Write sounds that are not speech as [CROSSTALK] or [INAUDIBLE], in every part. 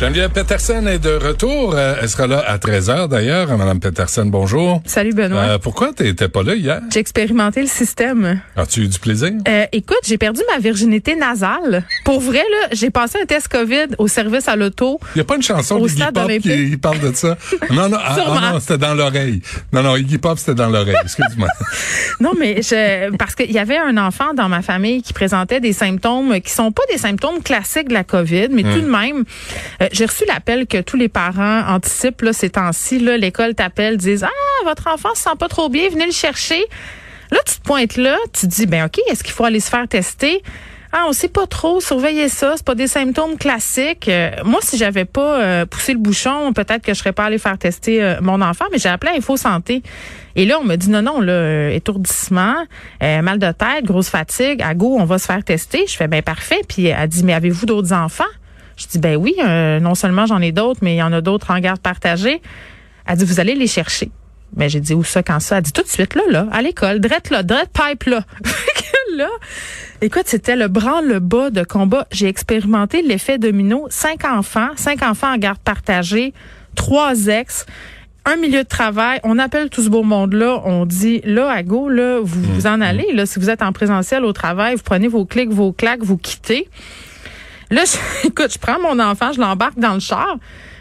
Geneviève Peterson est de retour. Euh, Elle sera là à 13h d'ailleurs. Madame Peterson, bonjour. Salut Benoît. Euh, pourquoi t'étais pas là hier? J'ai expérimenté le système. As-tu eu du plaisir? Euh, écoute, j'ai perdu ma virginité nasale. Pour vrai, là, j'ai passé un test COVID au service à l'auto. Il n'y a pas une chanson Au Pop olympique. qui parle de ça? [LAUGHS] Non, non, ah, ah, non c'était dans l'oreille. Non, non, Iggy Pop, c'était dans l'oreille. Excuse-moi. [LAUGHS] Non, mais je, parce qu'il y avait un enfant dans ma famille qui présentait des symptômes qui sont pas des symptômes classiques de la COVID, mais tout de même, euh, j'ai reçu l'appel que tous les parents anticipent là, ces temps-ci. L'école t'appelle, disent ah votre enfant se sent pas trop bien, venez le chercher. Là, tu te pointes là, tu dis ben ok, est-ce qu'il faut aller se faire tester? Ah, on sait pas trop, surveiller ça, c'est pas des symptômes classiques. Euh, moi, si j'avais pas euh, poussé le bouchon, peut-être que je serais pas allée faire tester euh, mon enfant, mais j'ai appelé Info Santé. Et là, on me dit non, non, là, étourdissement, mal de tête, grosse fatigue, à go, on va se faire tester. Je fais ben parfait. Puis elle dit mais avez-vous d'autres enfants? Je dis ben oui, euh, non seulement j'en ai d'autres, mais il y en a d'autres en garde partagée. Elle dit vous allez les chercher. Mais j'ai dit où ça, quand ça? Elle dit tout de suite, là, là, à l'école, drette là, drette pipe là. [LAUGHS] Là, écoute, c'était le branle-bas de combat. J'ai expérimenté l'effet domino. Cinq enfants, cinq enfants en garde partagée, trois ex, un milieu de travail. On appelle tout ce beau monde-là. On dit, là, à go, là, vous vous en allez. Là, si vous êtes en présentiel au travail, vous prenez vos clics, vos claques, vous quittez. Là, je- [LAUGHS] écoute, je prends mon enfant, je l'embarque dans le char.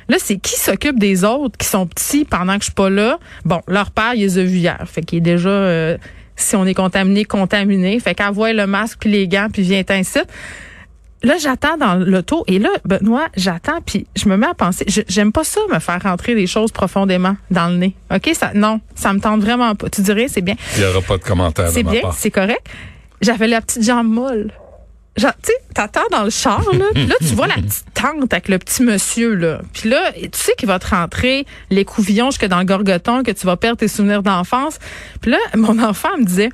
Là, c'est qui s'occupe des autres qui sont petits pendant que je suis pas là? Bon, leur père, il les a vus hier. Fait qu'il est déjà, euh, si on est contaminé, contaminé. Fait qu'envoie le masque puis les gants puis viens ainsi. Là, j'attends dans l'auto et là, Benoît, j'attends puis je me mets à penser. je- J'aime pas ça, me faire rentrer des choses profondément dans le nez. OK? Ça, non, ça me tente vraiment pas. Tu dirais, c'est bien. Il n'y aura pas de commentaire C'est bien, c'est correct. J'avais la petite jambe molle. Genre, tu sais, t'attends dans le char, là, puis là, tu vois la petite tante avec le petit monsieur, là. Puis là, tu sais qu'il va te rentrer les couvillons jusque dans le gorgoton, que tu vas perdre tes souvenirs d'enfance. Puis là, mon [LAUGHS] enfant me disait,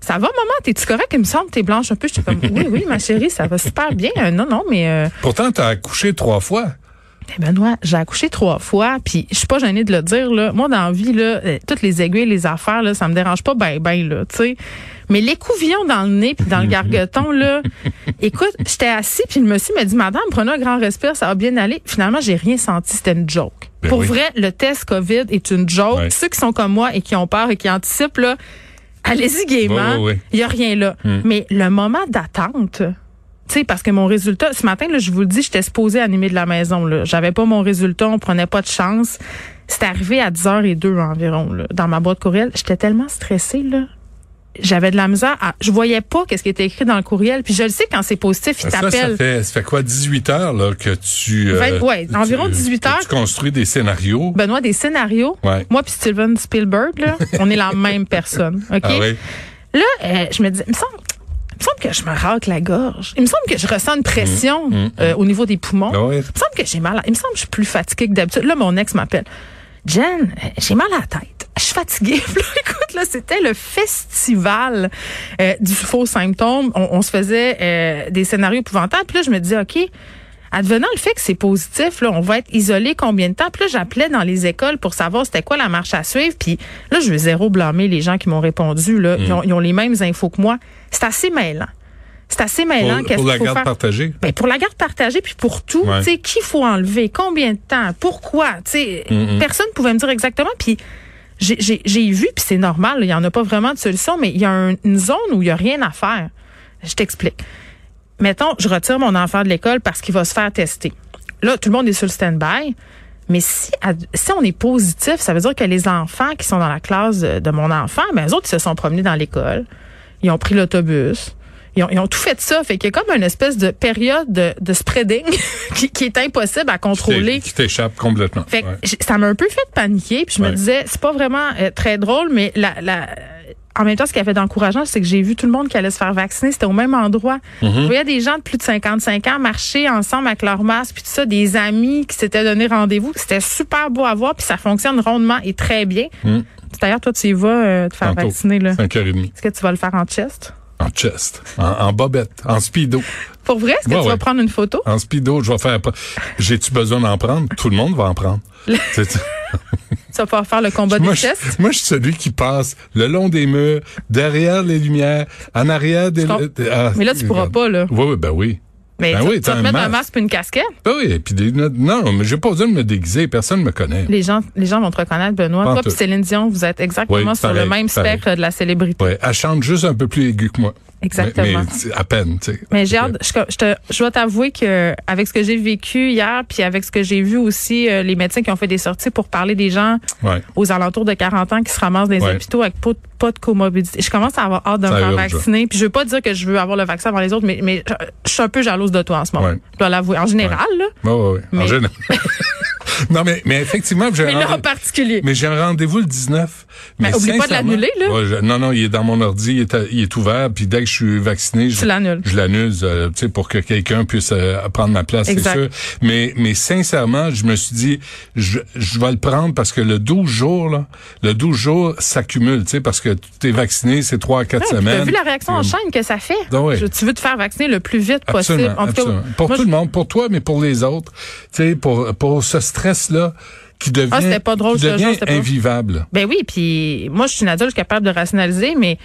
ça va, maman, t'es-tu correct? Il me semble que t'es blanche un peu. J'étais comme, oui, oui, ma chérie, ça va super bien. Euh, non, non, mais... euh, Pourtant, t'as accouché trois fois. ben Benoît, j'ai accouché trois fois, puis je suis pas gênée de le dire là. Moi dans la vie là, euh, toutes les aiguilles, les affaires là, ça me dérange pas ben ben là, tu sais. Mais les couvillons dans le nez puis dans le gargoton là, [LAUGHS] écoute, j'étais assis puis le monsieur m'a dit madame, prenez un grand respire, ça va bien aller. Finalement, j'ai rien senti, c'était une joke. Ben Pour oui. vrai, le test Covid est une joke. Ouais. Ceux qui sont comme moi et qui ont peur et qui anticipent là, allez-y gaiement. Ouais, ouais, ouais. Il y a rien là. Hmm. Mais le moment d'attente, tu sais, parce que mon résultat, ce matin, là, je vous le dis, j'étais supposée animer de la maison. Là. J'avais pas mon résultat, on prenait pas de chance. C'était arrivé à 10h02 environ, là, dans ma boîte courriel. J'étais tellement stressée, là. J'avais de la misère. À, je voyais pas qu'est-ce qui était écrit dans le courriel. Puis je le sais, quand c'est positif, ils Ça, ça fait, ça fait quoi, 18 heures là, que tu... euh, ouais, tu- environ 18 que heures. Tu construis des scénarios? Benoît, des scénarios. Ouais. Moi puis Steven Spielberg, là, [LAUGHS] on est la même personne. OK? Ah oui? Là, euh, je me dis, il me semble, il me semble que je me racle la gorge. Il me semble que je ressens une pression euh, au niveau des poumons. Ah. Il me semble que j'ai mal. À, il me semble que je suis plus fatiguée que d'habitude. Là, mon ex m'appelle. Jen, j'ai mal à la tête. Je suis fatiguée. Puis [LAUGHS] là, écoute, là, c'était le festival euh, du faux symptôme. On, on se faisait euh, des scénarios épouvantables. Puis là, je me dis, OK, advenant le fait que c'est positif, là, on va être isolé combien de temps? Puis là, j'appelais dans les écoles pour savoir c'était quoi la marche à suivre. Puis là, je veux zéro blâmer les gens qui m'ont répondu. Là. Ils, ont, ils ont les mêmes infos que moi. C'est assez mêlant. C'est assez mêlant. Pour, pour la faut garde faire? partagée. Ben, pour la garde partagée, puis pour tout, Ouais. tu sais, qui faut enlever, combien de temps, pourquoi, tu sais, personne pouvait me dire exactement, puis j'ai- vu, puis c'est normal, il y en a pas vraiment de solution, mais il y a un- une zone où il y a rien à faire. Je t'explique. Mettons, je retire mon enfant de l'école parce qu'il va se faire tester. Là, tout le monde est sur le stand-by. Mais si, si on est positif, ça veut dire que les enfants qui sont dans la classe de, de mon enfant, ben, eux autres, ils se sont promenés dans l'école. Ils ont pris l'autobus. Ils ont, ils ont tout fait ça. Fait qu'il y a comme une espèce de période de, de spreading [LAUGHS] qui, qui est impossible à contrôler. Qui t'échappe complètement. Fait que Ouais. ça m'a un peu fait paniquer. Puis je Ouais. me disais, c'est pas vraiment euh, très drôle, mais la, la, en même temps, ce qui avait d'encourageant, c'est que j'ai vu tout le monde qui allait se faire vacciner. C'était au même endroit. Mm-hmm. Je voyais des gens de plus de 55 ans marcher ensemble avec leur masque, puis tout ça, des amis qui s'étaient donné rendez-vous. C'était super beau à voir, puis ça fonctionne rondement et très bien. D'ailleurs, toi, tu y vas euh, te faire Mm. Tantôt. vacciner. là. 5h30. Est-ce que tu vas le faire en chest? En chest. En, en bobette. En speedo. Pour vrai, est-ce que Ouais, tu ouais. vas prendre une photo? En speedo, je vais faire. J'ai-tu besoin d'en prendre? Tout le monde va en prendre. [LAUGHS] Tu vas pouvoir faire le combat moi, des tests. moi, je suis celui qui passe le long des murs, derrière les lumières, en arrière des... Ah, Mais là, tu pourras pas, là. Oui, oui, ben oui. Mais Ben tu, oui, tu vas te mettre un masque. et une casquette. Ben oui, puis des lunettes. Non, mais j'ai pas besoin de me déguiser. Personne me connaît. Les gens, les gens vont te reconnaître, Benoît. Toi et Céline Dion, vous êtes exactement Oui, sur pareil, le même pareil. spectre de la célébrité. Ouais, elle chante juste un peu plus aigu que moi. Exactement. Mais, à peine, tu sais. Mais j'ai hâte, je, je, te- je dois t'avouer que avec ce que j'ai vécu hier, puis avec ce que j'ai vu aussi, euh, les médecins qui ont fait des sorties pour parler des gens Ouais. aux alentours de 40 ans qui se ramassent dans les Ouais. hôpitaux avec pas, de- pas de comorbidité. Je commence à avoir hâte de me faire vacciner. Puis je veux pas dire que je veux avoir le vaccin avant les autres, mais, mais je, suis un peu jalouse de toi en ce moment. Ouais. Je dois l'avouer. En général, là, Ouais, ouais, ouais. En Mais- général. [LAUGHS] non, mais, mais effectivement, j'ai mais un en particulier. mais j'ai un rendez-vous le 19. Mais oublie pas de l'annuler, là. Ouais, je- non, non, il est dans mon ordi, il est, à- il est ouvert, puis dès que je suis vacciné, je, Tu l'annules. je l'annule, euh, tu sais, pour que quelqu'un puisse euh, prendre ma place, c'est sûr. Mais, mais sincèrement, je me suis dit, je, je vais le prendre parce que le 12 jours, là, le 12 jours s'accumule, tu sais, parce que tu es vacciné, c'est 3 à 4 Ouais, puis semaines. T'as vu la réaction en chaîne que ça fait? Ah ouais. Je- tu veux te faire vacciner le plus vite Absolument, possible. En tout cas, absolument. Pour moi, tout le monde, pour toi, mais pour les autres. Tu sais, pour, pour ce stress-là qui devient, Ah, c'était pas drôle, qui ce jour, devient c'était pas- invivable. Ben oui, puis moi, je suis une adulte, capable de rationaliser, mais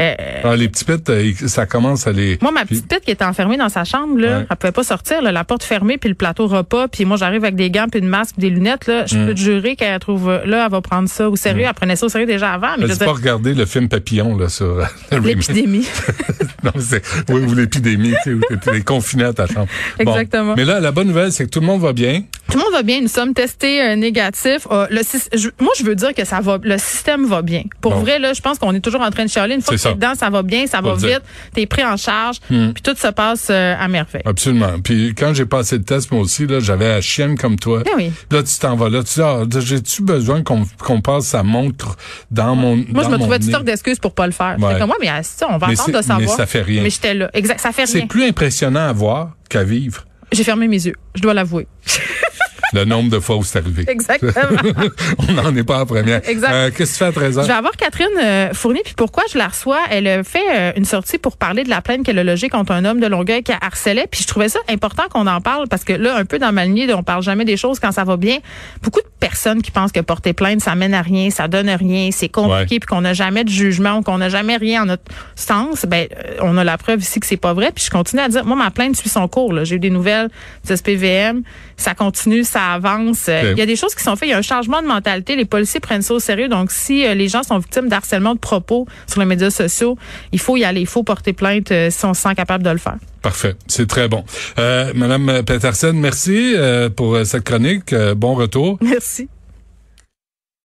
euh, Ah, les petits pets, euh, ça commence à les... moi, ma petite tête qui était enfermée dans sa chambre, là, Ouais. elle pouvait pas sortir, là, la porte fermée, puis le plateau repas, puis moi, j'arrive avec des gants, puis une masque, puis des lunettes, là, Mm. je peux te jurer qu'elle trouve, là, elle va prendre ça au sérieux. Elle prenait ça au sérieux déjà avant, mais je J'ai veux pas dire, regardé le film Papillon, là, sur euh, [LAUGHS] l'épidémie. [LAUGHS] non, c'est, oui, ou l'épidémie, tu sais, confiné à ta chambre. Bon. Exactement. Mais là, la bonne nouvelle, c'est que tout le monde va bien. Tout le monde va bien, nous sommes testés euh, négatifs. Euh, le, je- moi, je veux dire que ça va, le système va bien. Pour Bon. vrai, là, je pense qu'on est toujours en train de chialer. Une fois que ça. dedans, ça va bien, ça Faut va vite, t'es pris en charge, puis tout se passe euh, à merveille. Absolument. Puis quand j'ai passé le test, moi aussi, là, j'avais la chienne comme toi. Ben oui. Là, tu t'en vas là. Tu dis, ah, j'ai-tu besoin qu'on qu'on passe sa montre dans mon Moi, dans je me trouvais toutes sortes d'excuses pour pas le faire. Ouais. Comme moi, mais ah, ça, on va Mais attendre de c'est- savoir. mais ça fait rien. Mais j'étais là. Exact, ça fait C'est rien. plus impressionnant à voir qu'à vivre. J'ai fermé mes yeux. Je dois l'avouer. [LAUGHS] Le nombre de fois où c'est arrivé. Exactement. [LAUGHS] On n'en est pas en première. Exact. Euh, Qu'est-ce que tu fais à 13 Je vais avoir Catherine euh, Fournier, puis pourquoi je la reçois? Elle a fait euh, une sortie pour parler de la plainte qu'elle a logée contre un homme de Longueuil qui a harcelé, puis je trouvais ça important qu'on en parle, parce que là, un peu dans ma lignée, on parle jamais des choses quand ça va bien. Beaucoup de personnes qui pensent que porter plainte, ça mène à rien, ça donne rien, c'est compliqué, Ouais. puis qu'on n'a jamais de jugement, qu'on n'a jamais rien en notre sens. Ben, euh, on a la preuve ici que c'est pas vrai, puis je continue à dire, moi, ma plainte suit son cours. là. J'ai eu des nouvelles du SPVM, ça continue, ça avance. Euh. Il y a des choses qui sont faites. Il y a un changement de mentalité. Les policiers prennent ça au sérieux. Donc, si euh, les gens sont victimes d'harcèlement de propos sur les médias sociaux, il faut y aller. Il faut porter plainte euh, si on se sent capable de le faire. Parfait. C'est très bon. Euh, Madame Peterson, merci pour cette chronique. Bon retour. Merci.